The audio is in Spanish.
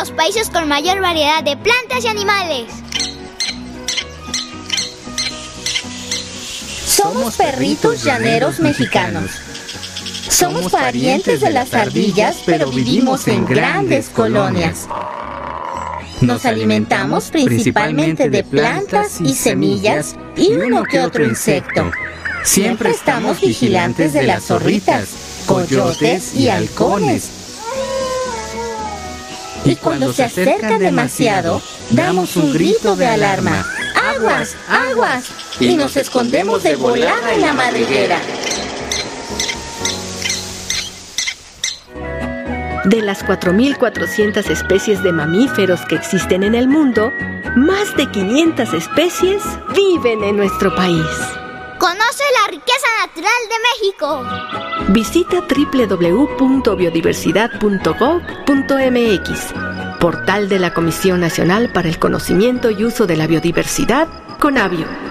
los países con mayor variedad de plantas y animales. Somos perritos llaneros mexicanos. Somos parientes de las ardillas, pero vivimos en grandes colonias. Nos alimentamos principalmente de plantas y semillas y uno que otro insecto. Siempre estamos vigilantes de las zorritas, coyotes y halcones. Y cuando se acercan demasiado, damos un grito de alarma. ¡Aguas! ¡Aguas! Y nos escondemos de volada en la madriguera. De las 4.400 especies de mamíferos que existen en el mundo, más de 500 especies viven en nuestro país. Conoce la riqueza natural de México. Visita www.biodiversidad.gov.mx, portal de la Comisión Nacional para el Conocimiento y Uso de la Biodiversidad, CONABIO.